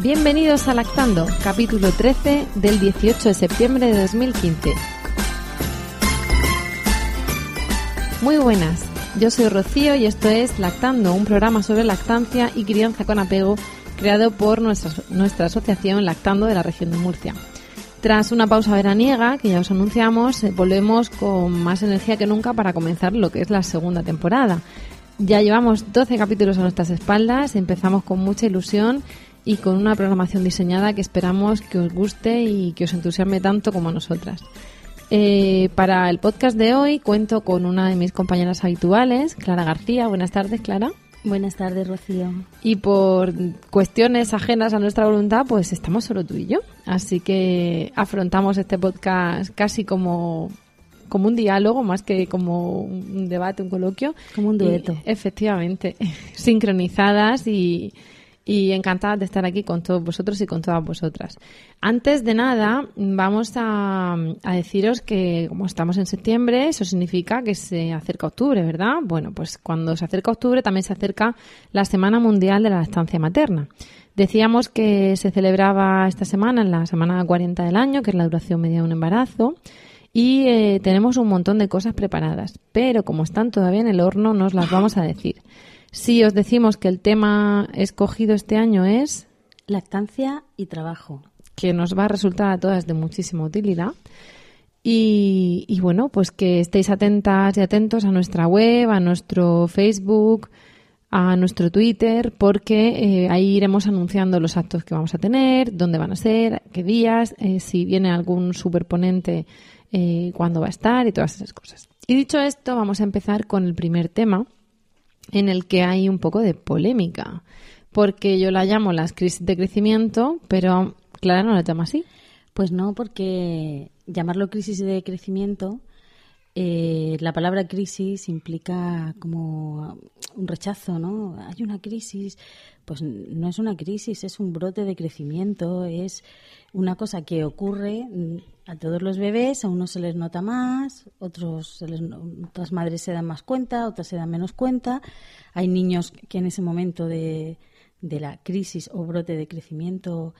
Bienvenidos a Lactando, capítulo 13 del 18 de septiembre de 2015. Muy buenas, yo soy Rocío y esto es Lactando, un programa sobre lactancia y crianza con apego creado por nuestra, nuestra asociación Lactando de la región de Murcia. Tras una pausa veraniega, que ya os anunciamos, eh, volvemos con más energía que nunca para comenzar lo que es la segunda temporada. Ya llevamos 12 capítulos a nuestras espaldas, empezamos con mucha ilusión y con una programación diseñada que esperamos que os guste y que os entusiasme tanto como a nosotras. Eh, para el podcast de hoy cuento con una de mis compañeras habituales, Clara García. Buenas tardes, Clara. Buenas tardes, Rocío. Y por cuestiones ajenas a nuestra voluntad, pues estamos solo tú y yo. Así que afrontamos este podcast casi como, como un diálogo, más que como un debate, un coloquio. Como un dueto. Y, efectivamente, sincronizadas y, y encantadas de estar aquí con todos vosotros y con todas vosotras. Antes de nada, vamos a, deciros que como estamos en septiembre, eso significa que se acerca octubre, ¿verdad? Bueno, pues cuando se acerca octubre también se acerca la Semana Mundial de la Lactancia Materna. Decíamos que se celebraba esta semana, en la semana 40 del año, que es la duración media de un embarazo. Y eh, tenemos un montón de cosas preparadas, pero como están todavía en el horno, nos las vamos a decir. Si os decimos que el tema escogido este año es lactancia y trabajo, que nos va a resultar a todas de muchísima utilidad. Y, y, bueno, pues que estéis atentas y atentos a nuestra web, a nuestro Facebook, a nuestro Twitter, porque eh, ahí iremos anunciando los actos que vamos a tener, dónde van a ser, qué días, eh, si viene algún superponente, eh, cuándo va a estar y todas esas cosas. Y dicho esto, vamos a empezar con el primer tema en el que hay un poco de polémica, porque yo la llamo las crisis de crecimiento, pero Clara no la llama así. Pues no, porque llamarlo crisis de crecimiento, eh, la palabra crisis implica como un rechazo, ¿no? Hay una crisis, pues no es una crisis, es un brote de crecimiento, es una cosa que ocurre a todos los bebés, a unos se les nota más, otros se les, otras madres se dan más cuenta, otras se dan menos cuenta. Hay niños que en ese momento de, de la crisis o brote de crecimiento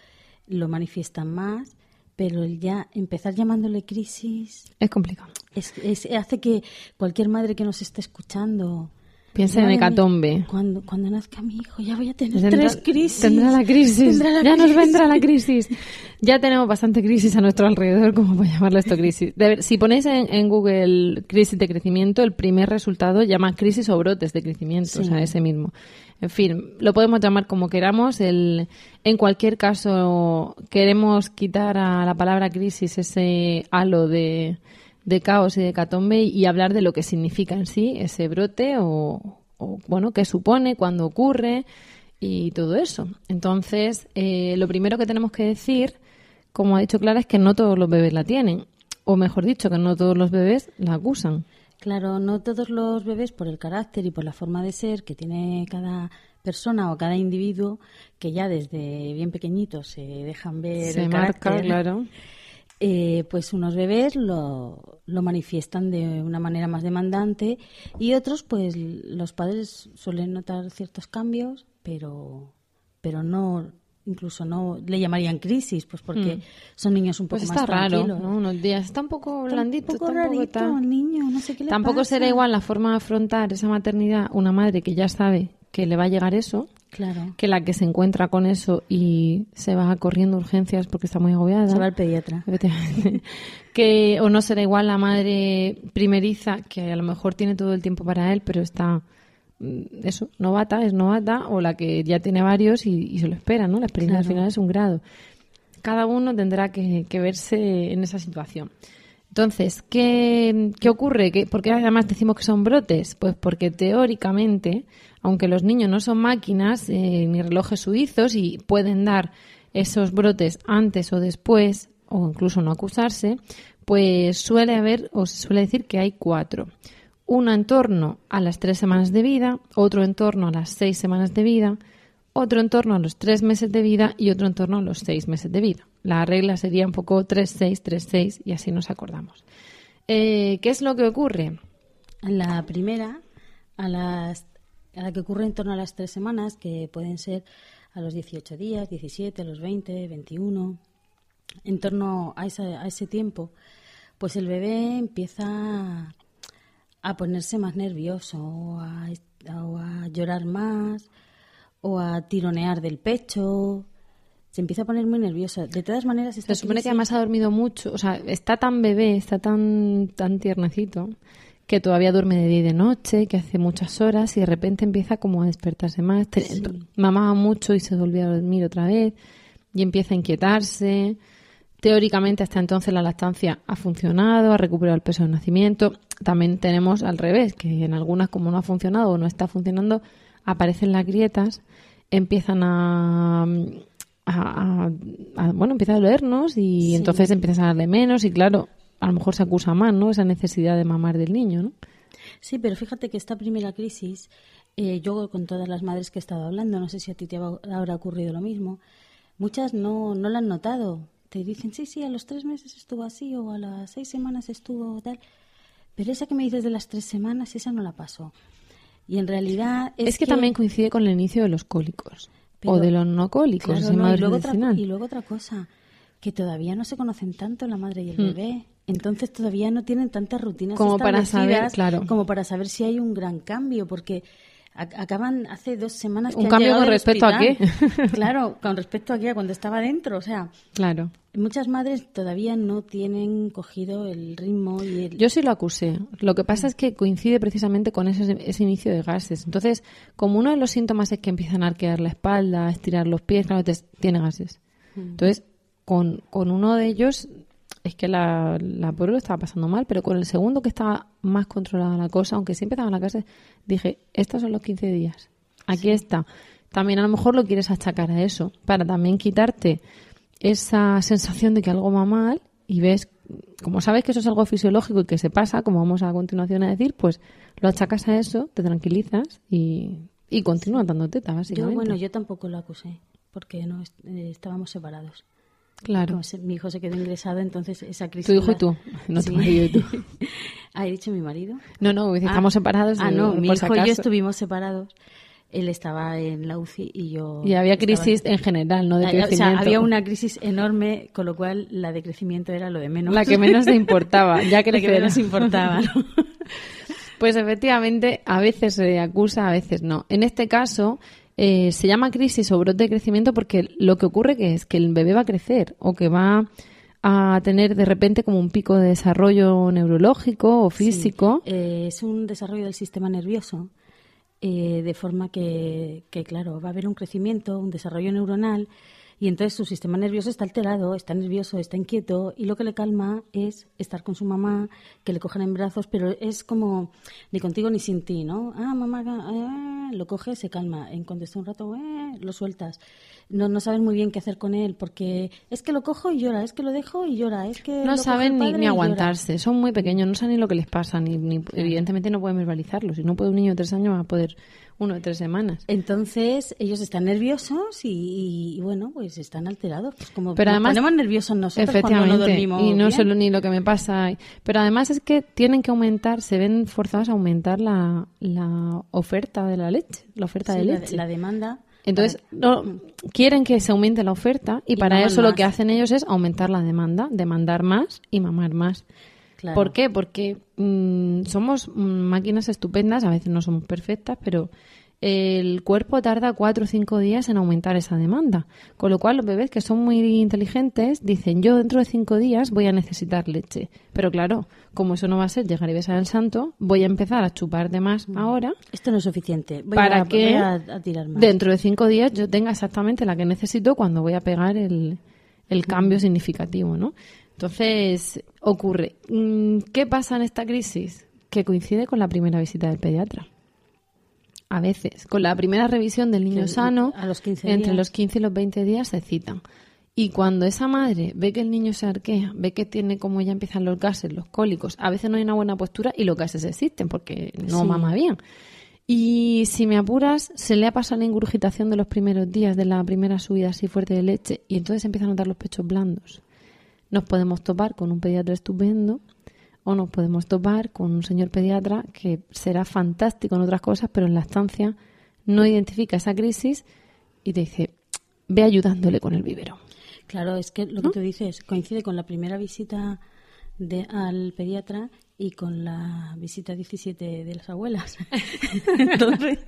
lo manifiestan más pero ya empezar llamándole crisis es complicado. Es, es, hace que cualquier madre que nos esté escuchando piense en hecatombe. Cuando, cuando nazca mi hijo ya voy a tener tendrá, tres crisis. Tendrá la crisis. Tendrá la ya crisis. nos vendrá la crisis. ya tenemos bastante crisis a nuestro alrededor, como para llamarlo esto crisis. Ver, si ponéis en, en, Google crisis de crecimiento, el primer resultado llama crisis o brotes de crecimiento, sí. o sea, ese mismo. En fin, lo podemos llamar como queramos. El, en cualquier caso, queremos quitar a la palabra crisis ese halo de, de caos y de catombe y hablar de lo que significa en sí ese brote o, o bueno, qué supone, cuándo ocurre y todo eso. Entonces, eh, lo primero que tenemos que decir, como ha dicho Clara, es que no todos los bebés la tienen. O mejor dicho, que no todos los bebés la acusan. Claro, no todos los bebés, por el carácter y por la forma de ser que tiene cada persona o cada individuo, que ya desde bien pequeñitos se dejan ver se el marca, carácter, claro. Eh, pues unos bebés lo, lo, manifiestan de una manera más demandante y otros, pues los padres suelen notar ciertos cambios, pero, pero no incluso no le llamarían crisis, pues porque mm. son niños un poco pues más está tranquilos. raro, ¿no? Unos días está un poco blandito, un poco rarito, está... niño, no sé qué le Tampoco pasa. será igual la forma de afrontar esa maternidad una madre que ya sabe que le va a llegar eso, claro. que la que se encuentra con eso y se va corriendo urgencias porque está muy agobiada. Se va al pediatra. que o no será igual la madre primeriza que a lo mejor tiene todo el tiempo para él, pero está eso, novata, es novata, o la que ya tiene varios y, y se lo espera, ¿no? La experiencia claro. al final es un grado. cada uno tendrá que, verse en esa situación. Entonces, ¿qué, ocurre? ¿Qué, ¿Por qué además decimos que son brotes? Pues porque teóricamente, aunque los niños no son máquinas eh, ni relojes suizos y pueden dar esos brotes antes o después, o incluso no acusarse, pues suele haber, o se suele decir que hay cuatro. Uno en torno a las tres semanas de vida, otro en torno a las seis semanas de vida, otro en torno a los tres meses de vida y otro en torno a los seis meses de vida. La regla sería un poco 3-6, 3-6 y así nos acordamos. Eh, ¿Qué es lo que ocurre? La primera, a, las, a la que ocurre en torno a las tres semanas, que pueden ser a los 18 días, 17, a los 20, 21, en torno a, a ese tiempo, pues el bebé empieza a ponerse más nervioso o a, llorar más o a tironear del pecho. Se empieza a poner muy nervioso. De todas maneras, se supone que además ha dormido mucho, o sea, está tan bebé, está tan tan tiernecito que todavía duerme de día y de noche, que hace muchas horas y de repente empieza como a despertarse más. Mamaba mucho y se volvió a dormir otra vez y empieza a inquietarse. Teóricamente hasta entonces la lactancia ha funcionado, ha recuperado el peso de nacimiento. También tenemos al revés, que en algunas como no ha funcionado o no está funcionando, aparecen las grietas, empiezan a, bueno, empieza a dolernos y entonces empiezas a darle menos y claro, a lo mejor se acusa más, ¿no? Esa necesidad de mamar del niño, ¿no? Sí, pero fíjate que esta primera crisis, eh, yo con todas las madres que he estado hablando, no sé si a ti te habrá ocurrido lo mismo, muchas no, no la han notado. Te dicen, sí, sí, a los tres meses estuvo así o a las seis semanas estuvo tal. Pero esa que me dices de las tres semanas, esa no la pasó. Y en realidad es, que, también coincide con el inicio de los cólicos o de los no cólicos. y, luego otra, y luego otra cosa, que todavía no se conocen tanto la madre y el hmm. bebé. Entonces todavía no tienen tantas rutinas como para saber, claro. como para saber si hay un gran cambio, porque acaban hace dos semanas que un cambio con respecto a qué. Claro con respecto a qué cuando estaba dentro o sea claro. muchas madres todavía no tienen cogido el ritmo y el... yo sí lo acusé. Lo que pasa es que coincide precisamente con ese, ese inicio de gases. Entonces como uno de los síntomas es que empiezan a arquear la espalda a estirar los pies claro tiene gases. Mm. entonces con, con uno de ellos es que la, la pobre lo estaba pasando mal, pero con el segundo que estaba más controlada la cosa, aunque siempre estaba en la casa, dije, estos son los 15 días. Aquí está. También a lo mejor lo quieres achacar a eso, para también quitarte esa sensación de que algo va mal y ves, como sabes que eso es algo fisiológico y que se pasa, como vamos a continuación a decir, pues lo achacas a eso, te tranquilizas y, y continúa dando teta, básicamente. Yo, bueno, yo tampoco lo acusé, porque no eh, estábamos separados. Claro. mi hijo se quedó ingresado, entonces esa crisis. Tu hijo y tú, no tu marido y tú. ¿Ha dicho mi marido? No, no, estamos ah, separados. Ah, no, mi hijo y yo estuvimos separados. Él estaba en la UCI y yo. Y había crisis en general, ¿no? De crecimiento. O sea, había una crisis enorme, con lo cual la de crecimiento era lo de menos. La que menos te importaba, ya que, la que menos importaba. ¿no? Pues efectivamente, a veces se acusa, a veces no. En este caso, eh, se llama crisis o brote de crecimiento porque lo que ocurre que es que el bebé va a crecer o que va a tener de repente como un pico de desarrollo neurológico o físico. Eh, es un desarrollo del sistema nervioso, eh, de forma que, que, claro, va a haber un crecimiento, un desarrollo neuronal y entonces su sistema nervioso está alterado, está nervioso, está inquieto y lo que le calma es estar con su mamá, que le cojan en brazos, pero es como ni contigo ni sin ti, ¿no? Ah, mamá, eh, lo coge, se calma. En cuanto un rato, eh, lo sueltas. No, no saben muy bien qué hacer con él porque es que lo cojo y llora, es que lo dejo y llora, es que... No saben ni, aguantarse, son muy pequeños, no saben ni lo que les pasa, ni, ni evidentemente no pueden verbalizarlo. Si no puede un niño de tres años va a poder uno de tres semanas. Entonces, ellos están nerviosos y, bueno, pues están alterados. Pues como pero además, ponemos nerviosos nosotros efectivamente, cuando no dormimos Y no solo ni lo que me pasa. Pero además es que tienen que aumentar, se ven forzados a aumentar la, la oferta de la leche, la oferta de leche. La, demanda. Entonces, no, quieren que se aumente la oferta y, para eso lo que hacen ellos es aumentar la demanda, demandar más y mamar más. ¿Por qué? Porque mm, somos máquinas estupendas, a veces no somos perfectas, pero el cuerpo tarda cuatro o cinco días en aumentar esa demanda. Con lo cual, los bebés que son muy inteligentes dicen: Yo dentro de cinco días voy a necesitar leche. Pero claro, como eso no va a ser llegar y besar al santo, voy a empezar a chupar de más mm. ahora. Esto no es suficiente. para que dentro de cinco días yo tenga exactamente la que necesito cuando voy a pegar el, el cambio significativo, ¿no? Entonces, ocurre. Mm, ¿Qué pasa en esta crisis? Que coincide con la primera visita del pediatra. A veces, con la primera revisión del niño sano, a los 15 entre días. los 15 y los 20 días se citan. Y cuando esa madre ve que el niño se arquea, ve que tiene como ya empiezan los gases, los cólicos, a veces no hay una buena postura y los gases existen porque no Sí. mama bien. Y si me apuras, se le ha pasado la ingurgitación de los primeros días, de la primera subida así fuerte de leche, y entonces empieza a notar los pechos blandos. Nos podemos topar con un pediatra estupendo o nos podemos topar con un señor pediatra que será fantástico en otras cosas, pero en la estancia no identifica esa crisis y te dice, ve ayudándole con el vivero. Claro, es que lo que tú dices coincide con la primera visita de, al pediatra y con la visita 17 de las abuelas. Entonces,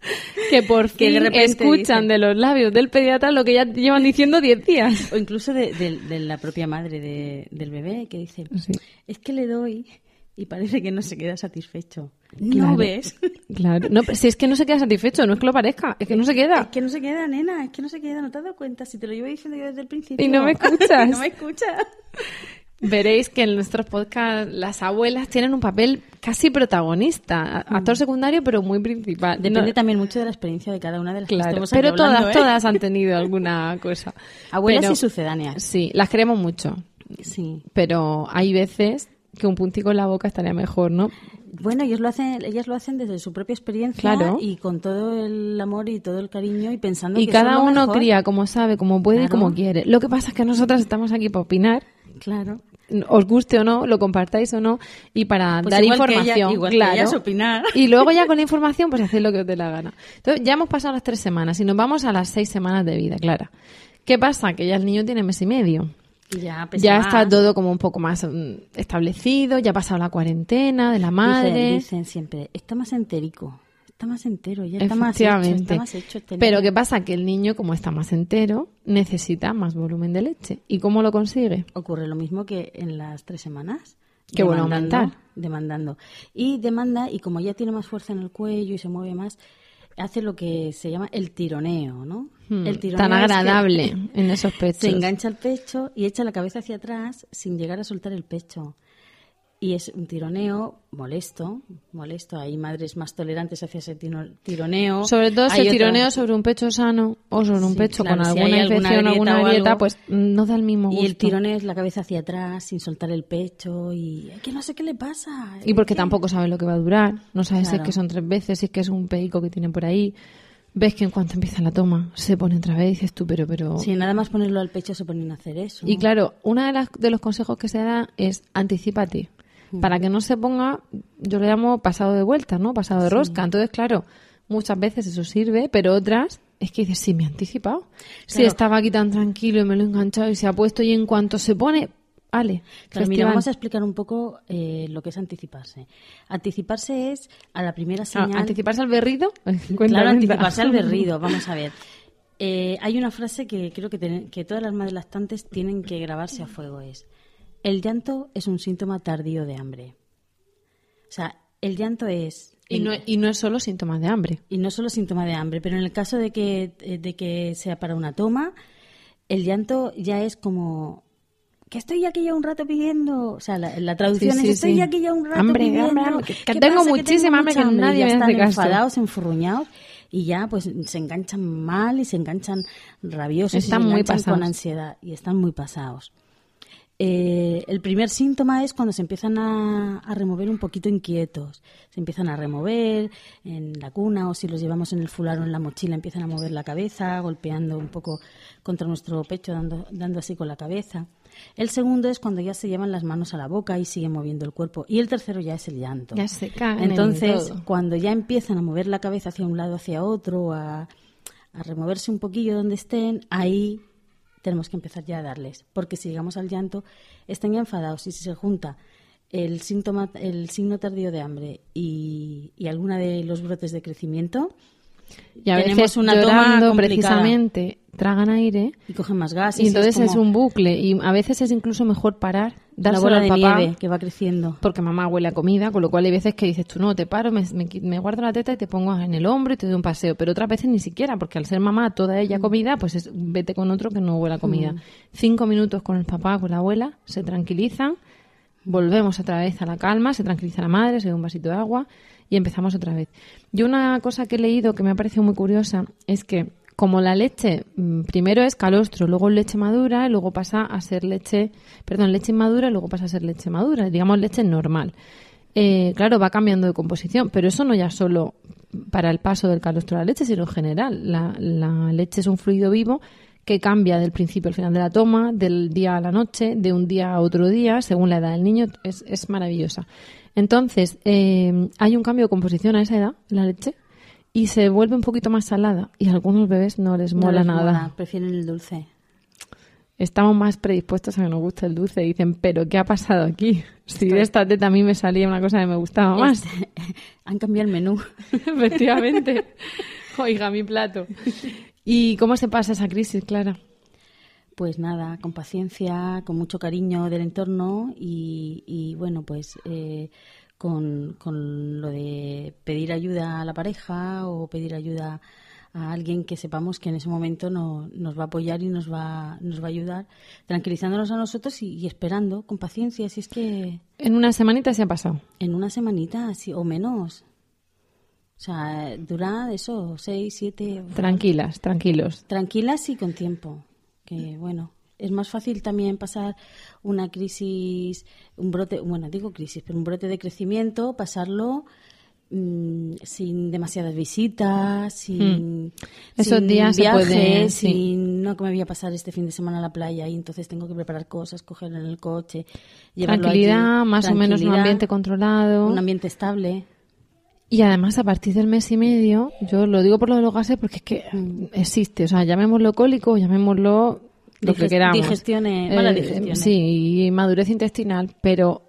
Que por Que de fin repente escuchan dicen- de los labios del pediatra lo que ya llevan diciendo 10 días. o incluso de, de- de la propia madre de- del bebé que dice, Sí. es que le doy y parece que no se queda satisfecho. Claro. ¿No ves? Claro, no, pero si es que no se queda satisfecho, no es que lo parezca, es que no se Es queda. que no se queda, nena, es que no se queda, ¿no te has dado cuenta? Si te lo llevo diciendo yo desde el principio. Y no me escuchas. no me escuchas. Veréis que en nuestros podcasts las abuelas tienen un papel casi protagonista, actor secundario pero muy principal. Depende No- también mucho de la experiencia de cada una de las que claro, aquí pero todas, ¿eh? todas han tenido alguna cosa. Abuelas Pero- y sucedáneas. Sí, las queremos mucho, Sí. pero hay veces que un puntico en la boca estaría mejor, ¿no? Bueno, ellos lo hacen, ellas lo hacen desde su propia experiencia Claro. y con todo el amor y todo el cariño y pensando Y que cada uno mejor. cría como sabe, como puede y como quiere. Lo que pasa es que nosotras estamos aquí para opinar, Claro. Os guste o no, lo compartáis o no, y para Pues dar igual que información. ella- igual que claro. opinar. Y luego ya con la información, pues hacéis lo que os dé la gana. Entonces, ya hemos pasado las tres semanas y nos vamos a las seis semanas de vida, Clara. ¿Qué pasa? Que ya el niño tiene mes y medio. Ya ya está todo como un poco más mm, establecido, ya ha pasado la cuarentena de la madre. Dicen, dicen siempre, está más entérico, está más entero, ya está más hecho, está más hecho. este Pero. ¿qué pasa? Que el niño, como está más entero, necesita más volumen de leche. ¿Y cómo lo consigue? Ocurre lo mismo que en las tres semanas. Qué bueno Demandando, aumentar. Demandando. Y demanda, y como ya tiene más fuerza en el cuello y se mueve más, hace lo que se llama el tironeo, ¿no? Hmm, el tironeo tan es que agradable en esos pechos. Se engancha el pecho y echa la cabeza hacia atrás sin llegar a soltar el pecho. Y es un tironeo molesto, molesto. Hay madres más tolerantes hacia ese tironeo. Sobre todo si Hay el otras- tironeo sobre un pecho sano o sobre un Sí, pecho claro, con si alguna alguna infección grieta alguna o grieta, pues mm, no da el mismo gusto. Y el tironeo es la cabeza hacia atrás sin soltar el pecho y que no sé qué le pasa. Y porque tampoco sabes lo que va a durar. No sabes si es que son tres veces, si es que es un peico que tienen por ahí. Ves que en cuanto empieza la toma se pone otra vez y dices tú, pero, pero... Sí, nada más ponerlo al pecho se ponen a hacer eso. Y claro, uno de, las- de los consejos que se da es anticipate. Para que no se ponga, yo le llamo pasado de vuelta, ¿no? Pasado de rosca. Entonces, claro, muchas veces eso sirve, pero otras es que dices, sí, me he anticipado. Si Claro. estaba aquí tan tranquilo y me lo he enganchado y se ha puesto y en cuanto se pone, vale. Claro, mira, vamos a explicar un poco eh, lo que es anticiparse. Anticiparse es a la primera Ah, señal. ¿Anticiparse al berrido? Cuenta, claro, anticiparse al berrido. Vamos a ver. Eh, hay una frase que creo que, ten- que todas las madres lactantes tienen que grabarse a fuego. Es, el llanto es un síntoma tardío de hambre. O sea, el llanto es... Y no, y no es solo síntomas de hambre. y no solo síntoma de hambre, pero en el caso de que, eh, de que sea para una toma, el llanto ya es como que estoy aquí ya un rato pidiendo, o sea, la, la traducción Sí, sí, es estoy sí. aquí ya un rato Hambre, pidiendo, hambre, hambre, que- que ¿qué tengo muchísima hambre, que nadie me están hace caso. enfadados, enfurruñados y ya pues se enganchan mal y se enganchan rabiosos Están y se muy enganchan pasados. con ansiedad y están muy pasados. Eh, el primer síntoma es cuando se empiezan a, a remover un poquito inquietos. Se empiezan a remover en la cuna o si los llevamos en el fular o en la mochila, empiezan a mover la cabeza, golpeando un poco contra nuestro pecho, dando, dando así con la cabeza. El segundo es cuando ya se llevan las manos a la boca y siguen moviendo el cuerpo. Y el tercero ya es el llanto. Ya se caen en Entonces, cuando ya empiezan a mover la cabeza hacia un lado, hacia otro, a, a removerse un poquillo donde estén, ahí tenemos que empezar ya a darles. Porque si llegamos al llanto, están ya enfadados y si se junta el síntoma, el signo tardío de hambre y, y alguna de los brotes de crecimiento, Y a Tenemos veces una toma llorando complicada. precisamente tragan aire Y cogen más gas. y entonces es, como un bucle y a veces es incluso mejor parar, una dárselo bola al de papá nieve que va creciendo. porque mamá huele a comida, con lo cual hay veces que dices tú no, te paro, me, me, guardo la teta y te pongo en el hombro y te doy un paseo, pero otras veces ni siquiera, porque al ser mamá toda Mm. ella comida, pues es, vete con otro que no huele a comida. Cinco minutos con el papá, con la abuela, se tranquilizan, volvemos otra vez a la calma, se tranquiliza la madre, se da un vasito de agua y empezamos otra vez. Yo una cosa que he leído que me ha parecido muy curiosa es que como la leche mm, primero es calostro, luego leche madura luego pasa a ser leche, perdón, leche inmadura luego pasa a ser leche madura, digamos leche normal. Eh, claro, va cambiando de composición, pero eso no ya solo para el paso del calostro a la leche, sino en general. La, leche es un fluido vivo que cambia del principio al final de la toma, del día a la noche, de un día a otro día, según la edad del niño. Es maravillosa. Entonces, eh, hay un cambio de composición a esa edad, la leche, y se vuelve un poquito más salada. Y a algunos bebés no les No mola les nada. mola, prefieren el dulce. Estamos más predispuestos a que nos guste el dulce. Dicen, ¿pero qué ha pasado aquí? Si de esta teta a mí me salía una cosa que me gustaba más. Este, han cambiado el menú. Efectivamente. Oiga, mi plato. ¿Y cómo se pasa esa crisis, Clara? Pues nada, con paciencia, con mucho cariño del entorno y, y, bueno, pues eh, con, con lo de pedir ayuda a la pareja o pedir ayuda a alguien que sepamos que en ese momento no, nos va a apoyar y nos va, nos va a ayudar, tranquilizándonos a nosotros y, y esperando con paciencia. Si es que En una semanita se ha pasado. en una semanita sí, o menos. O sea, dura eso, seis, siete. Tranquilas, tranquilos. tranquilas y con tiempo. Que bueno, es más fácil también pasar una crisis, un brote, bueno, digo crisis, pero un brote de crecimiento, pasarlo mm, sin demasiadas visitas, sin, Hmm. Esos sin días se viajes, pueden, sí. sin no que me voy a pasar este fin de semana a la playa y entonces tengo que preparar cosas, coger en el coche, llevarlo Tranquilidad, allí. más o menos un ambiente controlado. un ambiente estable. Y además, a partir del mes y medio, yo lo digo por lo de los gases porque es que Mm. existe. O sea, llamémoslo cólico, llamémoslo lo que queramos. digestiones, malas Eh, digestiones. Sí, y madurez intestinal, pero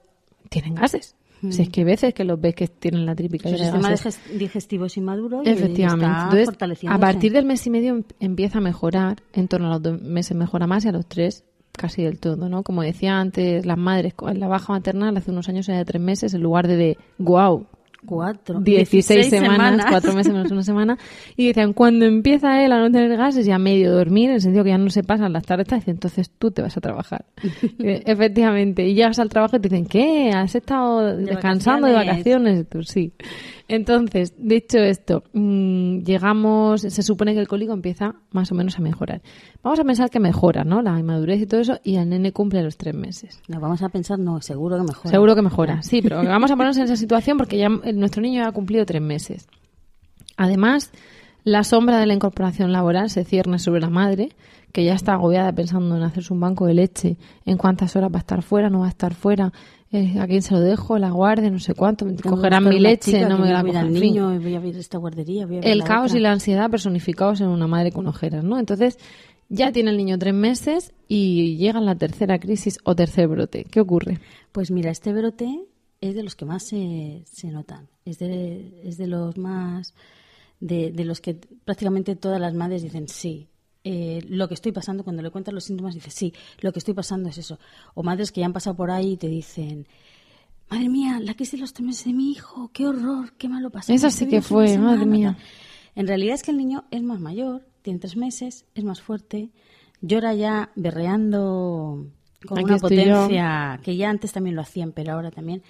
tienen gases. Si es que hay veces que los ves que tienen la típica de sistema gases. digestivo es inmaduro y Efectivamente. está Entonces, a partir del mes y medio em- empieza a mejorar, en torno a los dos meses mejora más y a los tres casi del todo, ¿no? Como decía antes, las madres la baja maternal hace unos años era de tres meses en lugar de de, wow, Cuatro. 16 semanas, cuatro meses menos una semana, y decían, cuando empieza él a no tener gases y a medio dormir, en el sentido que ya no se pasan las tardes, entonces tú te vas a trabajar. Eh, Efectivamente, y llegas al trabajo y te dicen, ¿qué? ¿Has estado descansando de vacaciones? Tú sí. Entonces, dicho esto, mm, llegamos, se supone que el cólico empieza más o menos a mejorar. Vamos a pensar que mejora, ¿no? La inmadurez y todo eso, y el nene cumple los tres meses. No, vamos a pensar, no, seguro que mejora. Seguro que mejora, sí, pero vamos a ponernos en esa situación porque ya eh, nuestro niño ya ha cumplido tres meses. Además, la sombra de la incorporación laboral se cierne sobre la madre, que ya está agobiada pensando en hacerse un banco de leche, en cuántas horas va a estar fuera, no va a estar fuera, eh, a quién se lo dejo, la guarde, no sé cuánto, me cogerán mi leche, chica no me voy la fin. niño, voy a ver esta guardería, voy a ver El la caos otra. y la ansiedad personificados en una madre con ojeras, ¿no? Entonces, ya tiene el niño tres meses y llega la tercera crisis o tercer brote. ¿Qué ocurre? Pues mira, este brote es de los que más se, se notan. Es de, es de los más. De, de los que prácticamente todas las madres dicen sí. Eh, lo que estoy pasando, cuando le cuentas los síntomas, dice sí, lo que estoy pasando es eso. O madres que ya han pasado por ahí y te dicen. Madre mía, la crisis de los tres meses de mi hijo, qué horror, qué malo pasó. Esa sí que fue, madre mía. tal". En realidad es que el niño es más mayor, tiene tres meses, es más fuerte, llora ya berreando con Aquí una yo. potencia que ya antes también lo hacían, pero ahora también.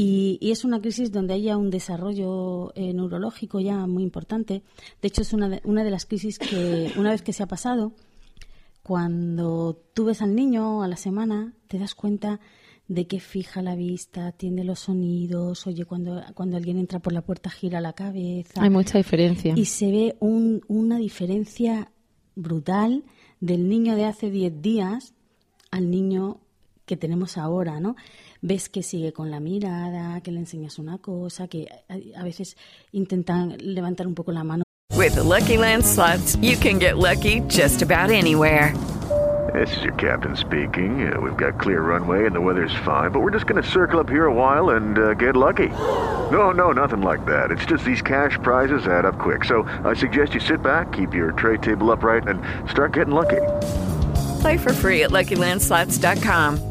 Y, y es una crisis donde hay ya un desarrollo eh, neurológico ya muy importante. De hecho, es una de, una de las crisis que, una vez que se ha pasado, cuando tú ves al niño a la semana, te das cuenta de que fija la vista, atiende los sonidos, oye, cuando, cuando alguien entra por la puerta gira la cabeza. Hay mucha diferencia. Y se ve un- una diferencia brutal del niño de hace 10 días al niño que tenemos ahora, ¿no? Ves que sigue con la mirada, que le enseñas una cosa, que a, a veces intentan levantar un poco la mano. With the Lucky Land slots, you can get lucky just about anywhere. This is your captain speaking. Uh, we've got clear runway and the weather's fine, but we're just going to circle up here a while and uh, get lucky. No, no, nothing like that. It's just these cash prizes add up quick. So I suggest you sit back, keep your tray table upright, and start getting lucky. Play for free at LuckyLandSlots.com.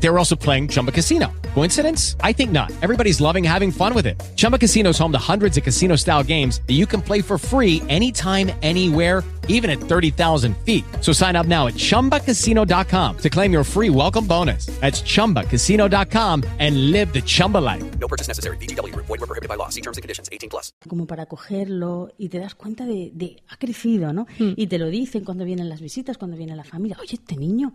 They were also playing Chumba Casino. Coincidence? I think not. Everybody's loving having fun with it. Chumba Casino is home to hundreds of casino style games that you can play for free anytime, anywhere, even at 30,000 feet. So sign up now at chumbacasino.com to claim your free welcome bonus. That's chumbacasino.com and live the Chumba life. No purchase necessary. VGW Group. Void were prohibited by law. See terms and conditions. 18 plus. como para cogerlo y te das cuenta de, de ha crecido, ¿no? Hmm. Y te lo dicen cuando vienen las visitas, cuando viene la familia. Oye, este niño,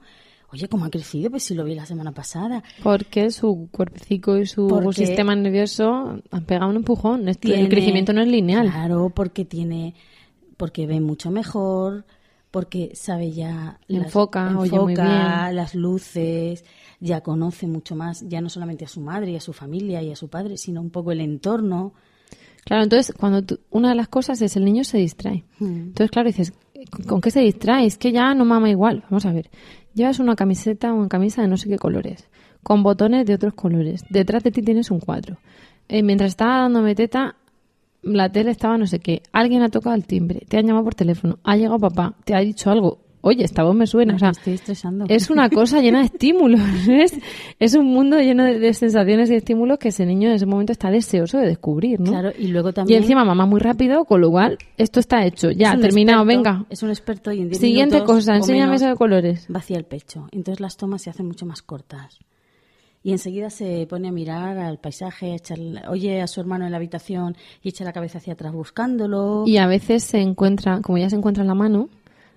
oye, ¿cómo ha crecido? Pues si lo vi la semana pasada. Porque su cuerpecico y su Porque- sistema nervioso han pegado un empujón. Tiene- El crecimiento no es lineal. Claro, porque tiene, porque ve mucho mejor, porque sabe ya las- Enfoca, oye muy enfoca bien. las luces, ya conoce mucho más, ya no solamente a su madre y a su familia y a su padre, sino un poco el entorno. Claro, entonces, cuando tú- una de las cosas es el niño se distrae. Entonces, claro, dices, ¿con, con qué se distrae? Es que ya no mama igual. Vamos a ver. Llevas una camiseta o una camisa de no sé qué colores, con botones de otros colores. Detrás de ti tienes un cuadro. Eh, mientras estaba dándome teta, la tele estaba no sé qué. Alguien ha tocado el timbre, te han llamado por teléfono, ha llegado papá, te ha dicho algo. Oye, esta voz me suena. Me O sea, estoy estresando. es una cosa llena de estímulos. Es, es un mundo lleno de, de sensaciones y estímulos que ese niño en ese momento está deseoso de descubrir, ¿no? Claro, y luego Y también... encima mamá muy rápido, con lo cual esto está hecho. Ya, es terminado, experto- venga. Es un experto y en 10 Siguiente cosa, enséñame eso de colores. Vacía el pecho. Entonces las tomas se hacen mucho más cortas. Y enseguida se pone a mirar al paisaje, a echar, oye a su hermano en la habitación y echa la cabeza hacia atrás buscándolo. Y a veces se encuentra, como ya se encuentra en la mano,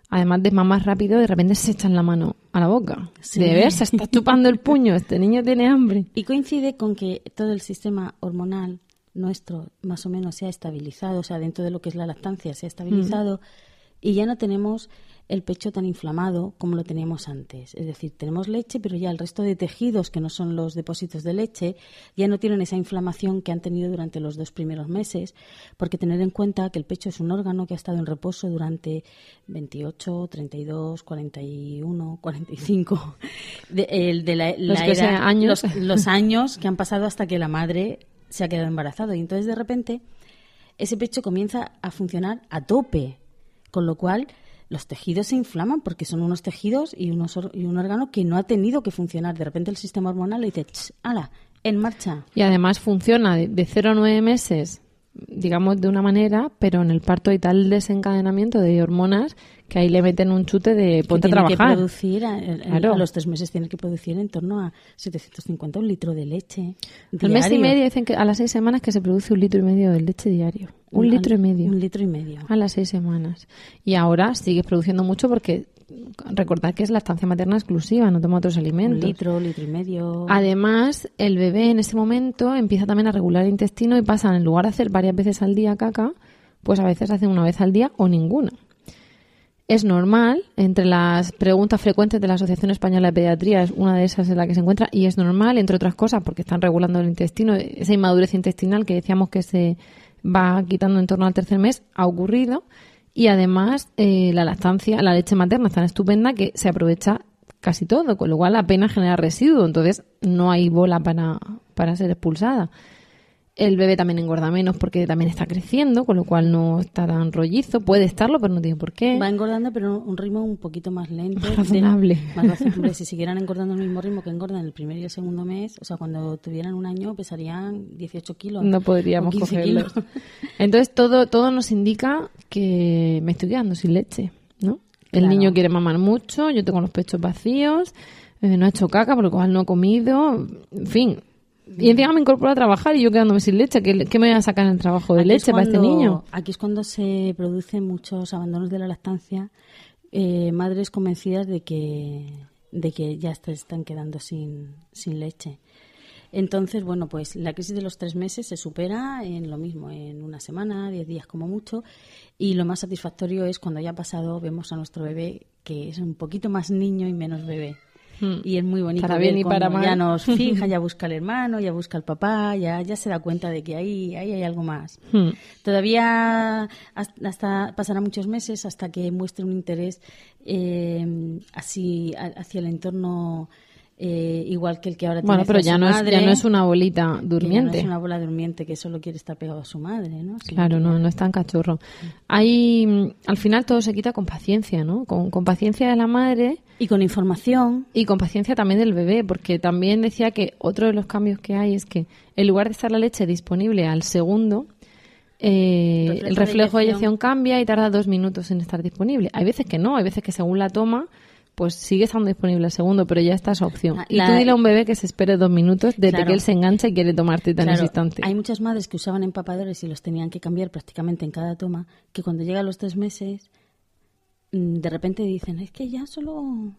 además de mamar rápido, de repente se echan la mano a la boca. Sí. De ver, se está chupando el puño, este niño tiene hambre. Y coincide con que todo el sistema hormonal nuestro más o menos se ha estabilizado, o sea, dentro de lo que es la lactancia se ha estabilizado y ya no tenemos el pecho tan inflamado como lo teníamos antes. Es decir, tenemos leche, pero ya el resto de tejidos que no son los depósitos de leche ya no tienen esa inflamación que han tenido durante los dos primeros meses, porque tener en cuenta que el pecho es un órgano que ha estado en reposo durante 28, 32, 41, 45, de, el de la, Los la era- sean años. los- los años que han pasado hasta que la madre se ha quedado embarazada. Y entonces, de repente, ese pecho comienza a funcionar a tope. Con lo cual, los tejidos se inflaman porque son unos tejidos y, unos, y un órgano que no ha tenido que funcionar. De repente, el sistema hormonal le dice, "Ch, ¡hala! En marcha. Y además funciona de, de 0 a 9 meses, digamos de una manera, pero en el parto hay tal desencadenamiento de hormonas que ahí le meten un chute de Que ponte a tiene que trabajar. producir, a, a- Claro. a los tres meses tiene que producir en torno a 750 un litro de leche. Al mes y diario. medio dicen que a las seis semanas que se produce un litro y medio de leche diario. Un, Un- litro y medio. Un litro y medio. A las seis semanas. Y ahora sigues produciendo mucho porque recordad que es lactancia materna exclusiva, no toma otros Un alimentos. litro, litro y medio. Además, el bebé en ese momento empieza también a regular el intestino y pasa, en lugar de hacer varias veces al día caca, pues a veces hace una vez al día o ninguna. Es normal, entre las preguntas frecuentes de la Asociación Española de Pediatría, es una de esas en la que se encuentra, y es normal, entre otras cosas, porque están regulando el intestino, esa inmadurez intestinal que decíamos que se va quitando en torno al tercer mes, ha ocurrido, y además eh, la lactancia, la leche materna es tan estupenda que se aprovecha casi todo, con lo cual apenas genera residuo, entonces no hay bola para, para ser expulsada. El bebé también engorda menos porque también está creciendo, con lo cual no está tan rollizo. Puede estarlo, pero no tiene por qué. Va engordando, pero un ritmo un poquito más lento. Más razonable. De- más razonable. Si siguieran engordando al mismo ritmo que engordan el primer y el segundo mes, o sea, cuando tuvieran un año pesarían 18 kilos. No o podríamos 15 cogerlos. kilos. Entonces todo, todo nos indica que me estoy quedando sin leche, ¿no? El Claro. niño quiere mamar mucho, yo tengo los pechos vacíos, eh, no ha hecho caca, por lo cual no ha comido, en fin. Y encima me incorporo a trabajar y yo quedándome sin leche. ¿Qué, qué me voy a sacar en el trabajo de Aquí es leche para este niño? Aquí es cuando se producen muchos abandonos de la lactancia, eh, madres convencidas de que, de que ya se están quedando sin, sin leche. Entonces, bueno, pues la crisis de los tres meses se supera en lo mismo, en una semana, diez días como mucho, y lo más satisfactorio es cuando haya pasado, vemos a nuestro bebé que es un poquito más niño y menos bebé. Hmm. Y es muy bonito Para ver bien y para mal. ya nos fija, ya busca al hermano, ya busca al papá, ya, ya se da cuenta de que ahí, ahí hay algo más. Hmm. Todavía has- hasta pasará muchos meses hasta que muestre un interés eh, así hacia el entorno eh, igual que el que ahora Bueno, tiene pero ya su no, es, ya no es una bolita ya no durmiente. es una bola durmiente que solo quiere estar pegado a su madre, ¿no? Claro, no, no es tan cachorro. Hay, mm, al final todo se quita con paciencia, ¿no? Con, con paciencia de la madre Y con información, y con paciencia también del bebé, porque también decía que otro de los cambios que hay es que en lugar de estar la leche disponible al segundo, eh, Reflejo el de reflejo de eyección. eyección cambia y tarda dos minutos en estar disponible. Hay veces que no, hay veces que según la toma, pues sigue estando disponible al segundo, pero ya está esa opción. Ah, Y tú dile a un bebé que se espere dos minutos desde Claro. que él se engancha y quiere tomar teta en ese Claro, instante. hay muchas madres que usaban empapadores y los tenían que cambiar prácticamente en cada toma, que cuando llega a los tres meses, mm, de repente dicen, es que ya solo,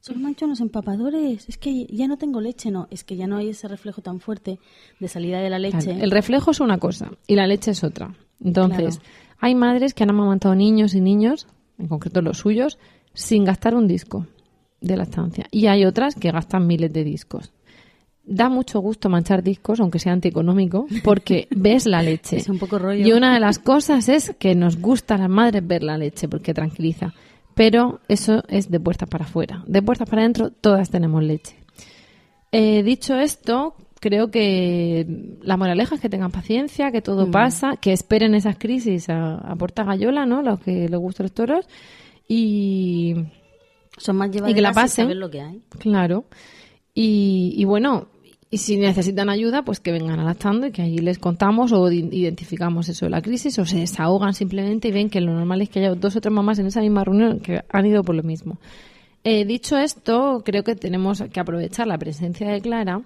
solo mancho unos empapadores, es que ya no tengo leche, no, es que ya no hay ese reflejo tan fuerte de salida de la leche. Claro, el reflejo es una cosa y la leche es otra. Entonces, hay madres que han amamantado niños y niños, en concreto los suyos, sin gastar un disco de lactancia. Y hay otras que gastan miles de discos. Da mucho gusto manchar discos, aunque sea antieconómico, porque ves la leche. Es un poco rollo. Y una de las cosas es que nos gusta a las madres ver la leche, porque tranquiliza. Pero eso es de puertas para afuera. De puertas para adentro, todas tenemos leche. Eh, dicho esto, creo que la moraleja es que tengan paciencia, que Mm. todo pasa, que esperen esas crisis a, a porta gallola, ¿no? Los que les gustan los toros. Y Son más y que la llevaderas pasen. saber lo que hay. Claro. Y, y bueno, y si necesitan ayuda, pues que vengan adaptando y que ahí les contamos o identificamos eso de la crisis o se desahogan simplemente y ven que lo normal es que haya dos o tres mamás en esa misma reunión que han ido por lo mismo. Eh, dicho esto, creo que tenemos que aprovechar la presencia de Clara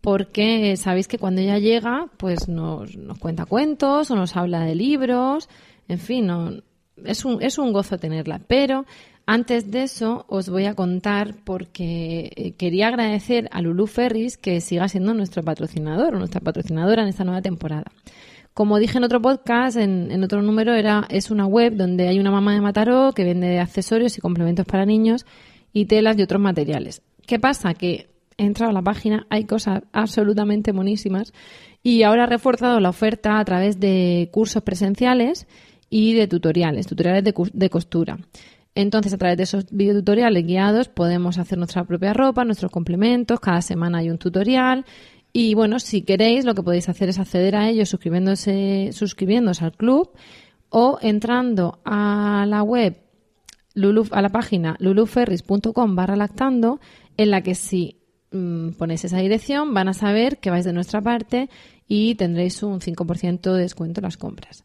porque sabéis que cuando ella llega, pues nos, nos cuenta cuentos o nos habla de libros, en fin, no, es, un, es un gozo tenerla. Pero antes de eso os voy a contar porque eh, quería agradecer a Lulu Ferris que siga siendo nuestro patrocinador o nuestra patrocinadora en esta nueva temporada. Como dije en otro podcast, en, en otro número, era, es una web donde hay una mamá de Mataró que vende accesorios y complementos para niños y telas y otros materiales. ¿Qué pasa? Que he entrado a la página, hay cosas absolutamente monísimas y ahora ha reforzado la oferta a través de cursos presenciales y de tutoriales, tutoriales de, costura. Entonces, a través de esos videotutoriales guiados podemos hacer nuestra propia ropa, nuestros complementos, cada semana hay un tutorial y bueno, si queréis lo que podéis hacer es acceder a ellos suscribiéndose, suscribiéndose al club o entrando a la web Lulu- a la página luluferris.com barra lactando, en la que si mm, ponéis esa dirección van a saber que vais de nuestra parte y tendréis un 5% de descuento en las compras.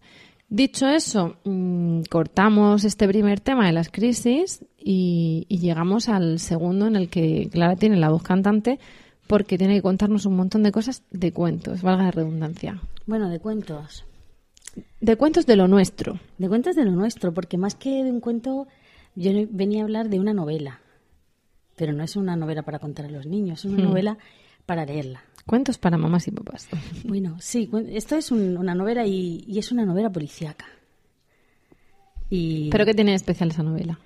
Dicho eso, mm, cortamos este primer tema de las crisis y, y llegamos al segundo en el que Clara tiene la voz cantante porque tiene que contarnos un montón de cosas de cuentos, valga la redundancia. Bueno, de cuentos. De cuentos de lo nuestro. De cuentos de lo nuestro, porque más que de un cuento, yo venía a hablar de una novela. Pero no es una novela para contar a los niños, es una Hmm. novela para leerla. Cuentos para mamás y papás. Bueno, sí, esto es un- una novela y, y es una novela policíaca. Y ¿Pero qué tiene de especial esa novela?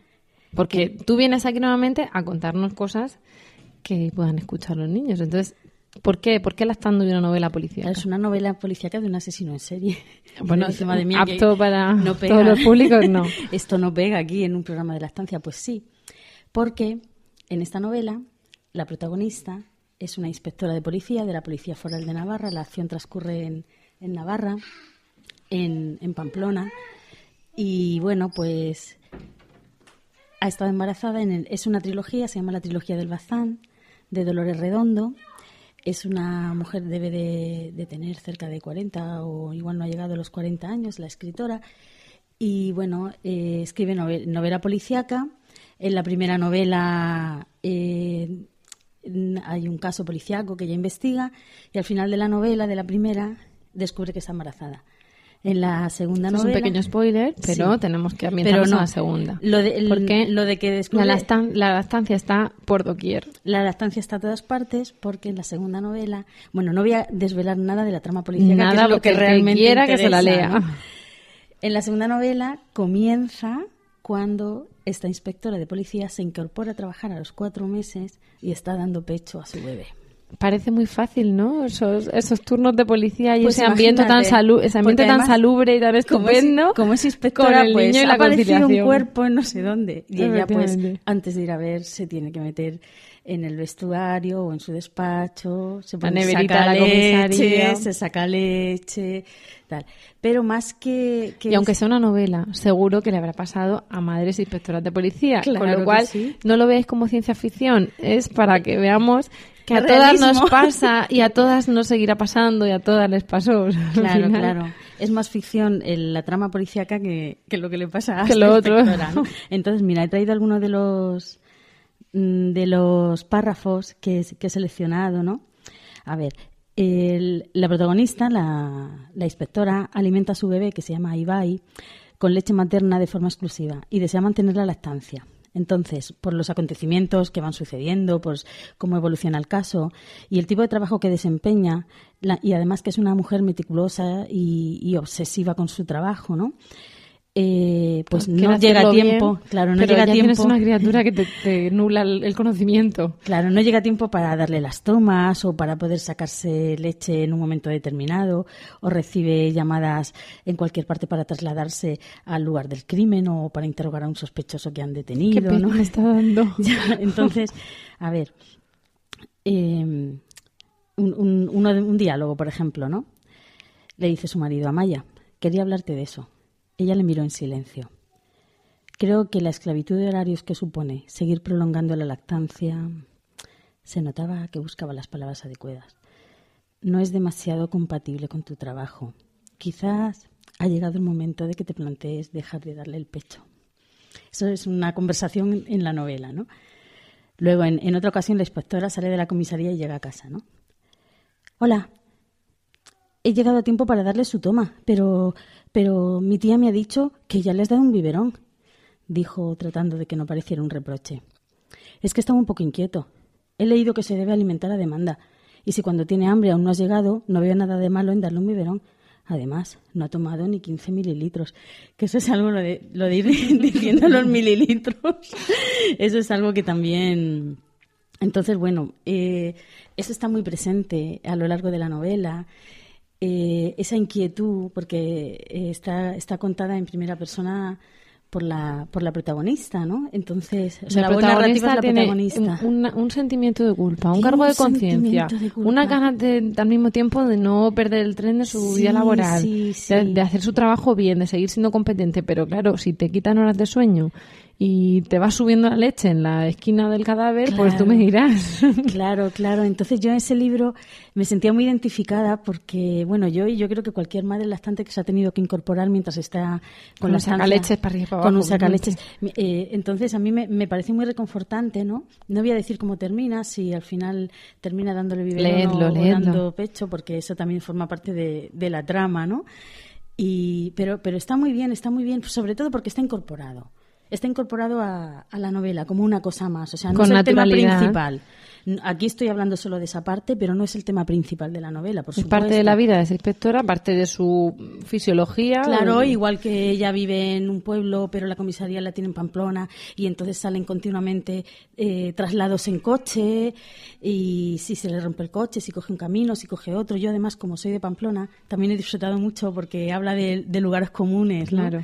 Porque tú vienes aquí nuevamente a contarnos cosas que puedan escuchar los niños. Entonces, ¿por qué, ¿por qué lactando de una novela policíaca? es una novela policíaca de un asesino en serie. Bueno, dice, "Madre mía, apto para no pega". todos los públicos, no. Esto no pega aquí en un programa de lactancia. Pues sí, porque en esta novela la protagonista es una inspectora de policía de la Policía Foral de Navarra. La acción transcurre en, en Navarra, en, en Pamplona. Y bueno, pues ha estado embarazada. En el- es una trilogía, se llama la trilogía del Bazán, de Dolores Redondo. Es una mujer, debe de, tener cerca de 40 o igual no ha llegado a los 40 años, la escritora. Y bueno, eh, escribe nove- novela policíaca. En la primera novela eh, hay un caso policíaco que ella investiga y al final de la novela, de la primera, descubre que está embarazada. En la segunda Esto es un novela... pequeño spoiler, pero Sí. tenemos que Pero ambientarnos no. a la segunda. Lo de, el- Porque lo de que descubre... la, lactan- la lactancia está por doquier. La lactancia está a todas partes porque en la segunda novela, bueno, no voy a desvelar nada de la trama política, Nada, que es lo que realmente quiera que se la interesa, lea. ¿no? En la segunda novela comienza cuando esta inspectora de policía se incorpora a trabajar a los cuatro meses y está dando pecho a su bebé. Parece muy fácil, ¿no? Esos, esos turnos de policía y Pues ese ambiente tan salu ese ambiente porque tan además, salubre y tan Como es, estupendo. como es inspectora, con el pues niño y ha la aparecido un cuerpo en no sé dónde. Y ella, pues, antes de ir a ver, se tiene que meter en el vestuario o en su despacho, se pone saca la leche, se saca leche, tal. Pero más que... que Y aunque sea una novela, seguro que le habrá pasado a madres inspectoras de policía. Claro con lo cual, sí. no lo veis como ciencia ficción, es para que veamos que a todas nos pasa y a todas nos seguirá pasando y a todas les pasó. Claro, claro. Es más ficción el- la trama policíaca que, que lo que le pasa a Que esta lo otro. inspectora, ¿no? Entonces, mira, he traído algunos de los de los párrafos que, que he seleccionado, ¿no? A ver, el- la protagonista, la, la inspectora, alimenta a su bebé, que se llama Ibai, con leche materna de forma exclusiva y desea mantener la lactancia. Entonces, por los acontecimientos que van sucediendo, pues cómo evoluciona el caso y el tipo de trabajo que desempeña, y además que es una mujer meticulosa y obsesiva con su trabajo, ¿no? Eh, pues Quiere no llega a tiempo, bien, claro, no pero llega ya tiempo. tienes una criatura que te, te nula el, el conocimiento. Claro, no llega tiempo para darle las tomas o para poder sacarse leche en un momento determinado o recibe llamadas en cualquier parte para trasladarse al lugar del crimen o para interrogar a un sospechoso que han Qué detenido. pena ¿no? me está dando. Ya, entonces, a ver, eh, un, un- uno un diálogo, por ejemplo, ¿no? Le dice su marido, Amaya, quería hablarte de eso. Ella le miró en silencio. Creo que la esclavitud de horarios que supone seguir prolongando la lactancia se notaba que buscaba las palabras adecuadas. No es demasiado compatible con tu trabajo. Quizás ha llegado el momento de que te plantees dejar de darle el pecho. Eso es una conversación en la novela, ¿no? Luego, en, en otra ocasión, la inspectora sale de la comisaría y llega a casa, ¿no? Hola. He llegado a tiempo para darle su toma, pero, pero mi tía me ha dicho que ya le has dado un biberón, dijo tratando de que no pareciera un reproche. Es que estaba un poco inquieto. He leído que se debe alimentar a demanda, y si cuando tiene hambre aún no has llegado, no veo nada de malo en darle un biberón. Además, no ha tomado ni 15 mililitros, que eso es algo lo de, lo de ir diciendo los mililitros. Eso es algo que también... Entonces, bueno, eh, eso está muy presente a lo largo de la novela. Eh, esa inquietud, porque eh, está, está contada en primera persona por la, por la protagonista, ¿no? Entonces, o sea, la, es la tiene protagonista. Un, un sentimiento de culpa, un cargo un de conciencia, una ganas de, al mismo tiempo de no perder el tren de su Sí, vida laboral, sí, De, sí. de hacer su trabajo bien, de seguir siendo competente. Pero claro, si te quitan horas de sueño y te vas subiendo la leche en la esquina del cadáver, pues tú me dirás. Claro, claro. Entonces yo en ese libro me sentía muy identificada porque, bueno, yo y yo creo que cualquier madre lactante que se ha tenido que incorporar mientras está con, Con la sacaleches para arriba con un sacaleches. Eh, entonces a mí me, me parece muy reconfortante, ¿no? No voy a decir cómo termina, si al final termina dándole biberón o, dando pecho, porque eso también forma parte de, de la trama, ¿no? Y, pero, pero está muy bien, está muy bien, sobre todo porque está incorporado. Está incorporado a, a la novela como una cosa más, o sea, no Con es el tema principal. Aquí estoy hablando solo de esa parte, pero no es el tema principal de la novela, por Es supuesto. parte de la vida de esa inspectora, parte de su fisiología. Claro, o- igual que ella vive en un pueblo, pero la comisaría la tiene en Pamplona y entonces salen continuamente eh, traslados en coche y si se le rompe el coche, si coge un camino, si coge otro. Yo además, como soy de Pamplona, también he disfrutado mucho porque habla de, de lugares comunes, ¿no? Claro.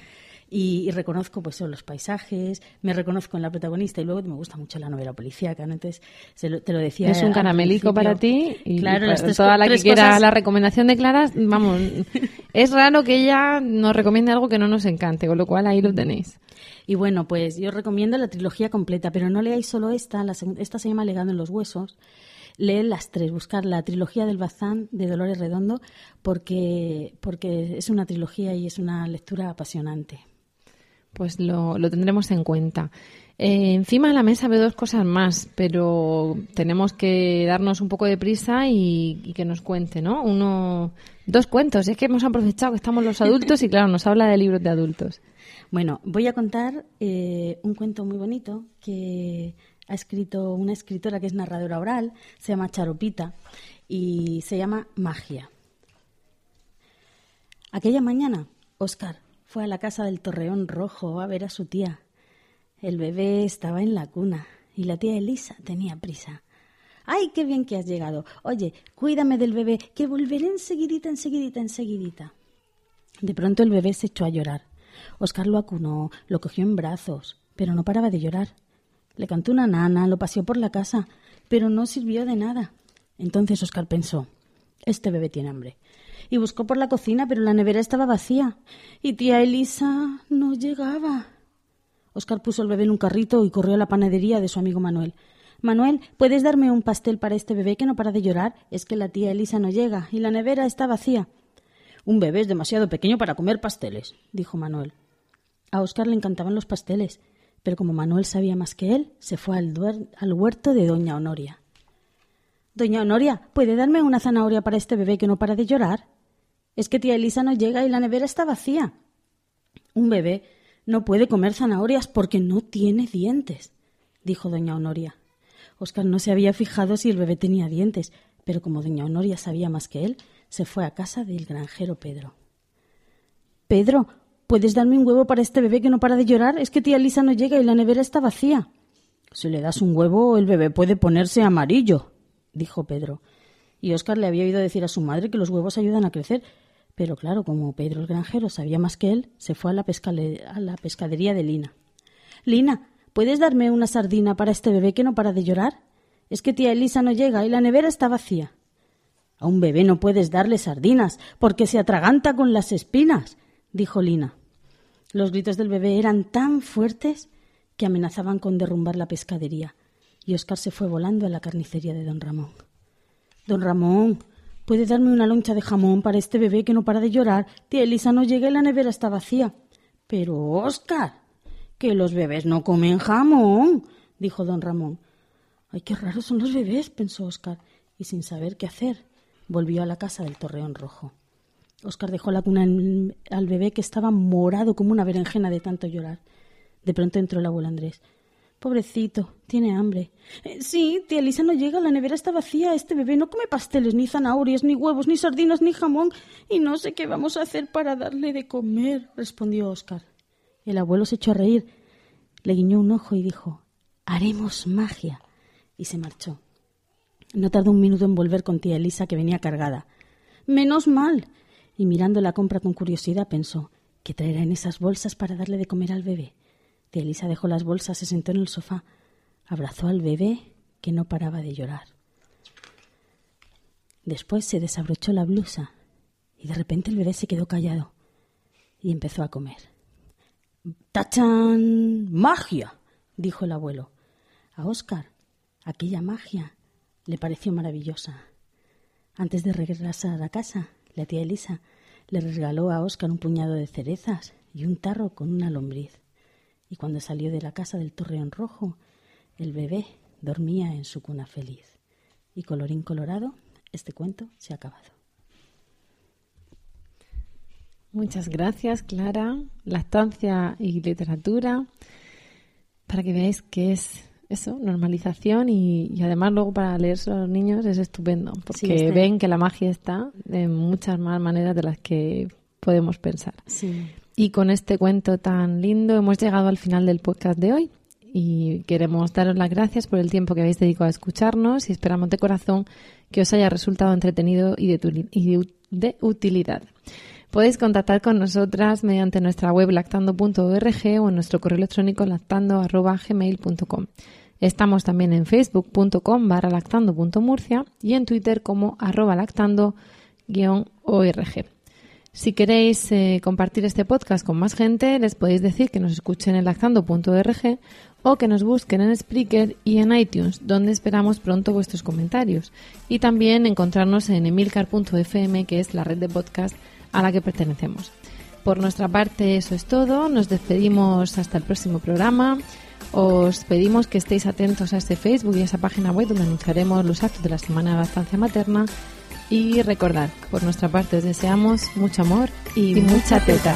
Y, y reconozco pues son los paisajes, me reconozco en la protagonista y luego me gusta mucho la novela policíaca, ¿no? Entonces se lo- te lo decía. Es un caramelico para ti y claro, para tres, toda la que quiera cosas- la recomendación de Clara, vamos, es raro que ella nos recomiende algo que no nos encante, con lo cual ahí lo tenéis. Y bueno, pues yo recomiendo la trilogía completa, pero no leáis solo esta, la esta se llama Legado en los Huesos. Leed las tres, buscar la trilogía del Bazán de Dolores Redondo, porque, porque es una trilogía y es una lectura apasionante. Pues lo, lo tendremos en cuenta. Eh, encima de la mesa veo dos cosas más, pero tenemos que darnos un poco de prisa y, y que nos cuente, ¿no? Uno, dos cuentos. Es que hemos aprovechado que estamos los adultos y claro, nos habla de libros de adultos. Bueno, voy a contar eh, un cuento muy bonito que ha escrito una escritora que es narradora oral, se llama Charopita y se llama Magia. Aquella mañana, Oscar fue a la casa del Torreón Rojo a ver a su tía. El bebé estaba en la cuna y la tía Elisa tenía prisa. ¡Ay, qué bien que has llegado! Oye, cuídame del bebé, que volveré enseguidita, enseguidita, enseguidita. De pronto el bebé se echó a llorar. Oscar lo acunó, lo cogió en brazos, pero no paraba de llorar. Le cantó una nana, lo paseó por la casa, pero no sirvió de nada. Entonces Oscar pensó, este bebé tiene hambre. Y buscó por la cocina, pero la nevera estaba vacía. Y tía Elisa no llegaba. Oscar puso el bebé en un carrito y corrió a la panadería de su amigo Manuel. Manuel, ¿puedes darme un pastel para este bebé que no para de llorar? Es que la tía Elisa no llega y la nevera está vacía. Un bebé es demasiado pequeño para comer pasteles, dijo Manuel. A Oscar le encantaban los pasteles, pero como Manuel sabía más que él, se fue al, al huerto de doña Honoria. Doña Honoria, ¿puede darme una zanahoria para este bebé que no para de llorar? Es que tía Elisa no llega y la nevera está vacía. Un bebé no puede comer zanahorias porque no tiene dientes, dijo doña Honoria. Oscar no se había fijado si el bebé tenía dientes, pero como doña Honoria sabía más que él, se fue a casa del granjero Pedro. Pedro, ¿puedes darme un huevo para este bebé que no para de llorar? Es que tía Lisa no llega y la nevera está vacía. Si le das un huevo, el bebé puede ponerse amarillo, dijo Pedro. Y Oscar le había oído decir a su madre que los huevos ayudan a crecer. Pero claro, como Pedro el granjero sabía más que él, se fue a la, a la pescadería de Lina. Lina, ¿puedes darme una sardina para este bebé que no para de llorar? Es que tía Elisa no llega y la nevera está vacía. A un bebé no puedes darle sardinas, porque se atraganta con las espinas, dijo Lina. Los gritos del bebé eran tan fuertes que amenazaban con derrumbar la pescadería, y Oscar se fue volando a la carnicería de don Ramón. Don Ramón, ¿puede darme una loncha de jamón para este bebé que no para de llorar? Tía Elisa no llega y la nevera está vacía. Pero, Oscar, que los bebés no comen jamón, dijo don Ramón. Ay, qué raros son los bebés, pensó Oscar, y sin saber qué hacer, volvió a la casa del Torreón Rojo. Oscar dejó la cuna al bebé que estaba morado como una berenjena de tanto llorar. De pronto entró el abuelo Andrés. Pobrecito, tiene hambre. "Eh, sí, tía Elisa no llega, la nevera está vacía. Este bebé no come pasteles, ni zanahorias, ni huevos, ni sardinas, ni jamón. Y no sé qué vamos a hacer para darle de comer, respondió Oscar. El abuelo se echó a reír, le guiñó un ojo y dijo Haremos magia. Y se marchó. No tardó un minuto en volver con tía Elisa, que venía cargada. Menos mal. Y mirando la compra con curiosidad pensó ¿Qué traerá en esas bolsas para darle de comer al bebé? Tía Elisa dejó las bolsas, se sentó en el sofá, abrazó al bebé, que no paraba de llorar. Después se desabrochó la blusa y de repente el bebé se quedó callado y empezó a comer. ¡Tachán! ¡Magia! dijo el abuelo. A Oscar, aquella magia le pareció maravillosa. Antes de regresar a casa, la tía Elisa le regaló a Oscar un puñado de cerezas y un tarro con una lombriz. Y cuando salió de la casa del Torreón Rojo, el bebé dormía en su cuna feliz. Y colorín colorado, este cuento se ha acabado. Muchas gracias, Clara. Lactancia y literatura. Para que veáis que es eso, normalización y, y además luego para leerse a los niños es estupendo, porque Sí, está- ven que la magia está de muchas más maneras de las que podemos pensar. Sí. Y con este cuento tan lindo hemos llegado al final del podcast de hoy y queremos daros las gracias por el tiempo que habéis dedicado a escucharnos y esperamos de corazón que os haya resultado entretenido y de, utilidad. Podéis contactar con nosotras mediante nuestra web lactando.org o en nuestro correo electrónico lactando.gmail.com. Estamos también en facebook.com barra lactando.murcia y en Twitter como arroba lactando-org. Si queréis eh, compartir este podcast con más gente, les podéis decir que nos escuchen en lactando.org o que nos busquen en Spreaker y en iTunes, donde esperamos pronto vuestros comentarios. Y también encontrarnos en emilcar.fm, que es la red de podcast a la que pertenecemos. Por nuestra parte, eso es todo. Nos despedimos hasta el próximo programa. Os pedimos que estéis atentos a este Facebook y a esa página web donde anunciaremos los actos de la Semana de Materna. Y recordad, por nuestra parte os deseamos mucho amor y, mucha teta.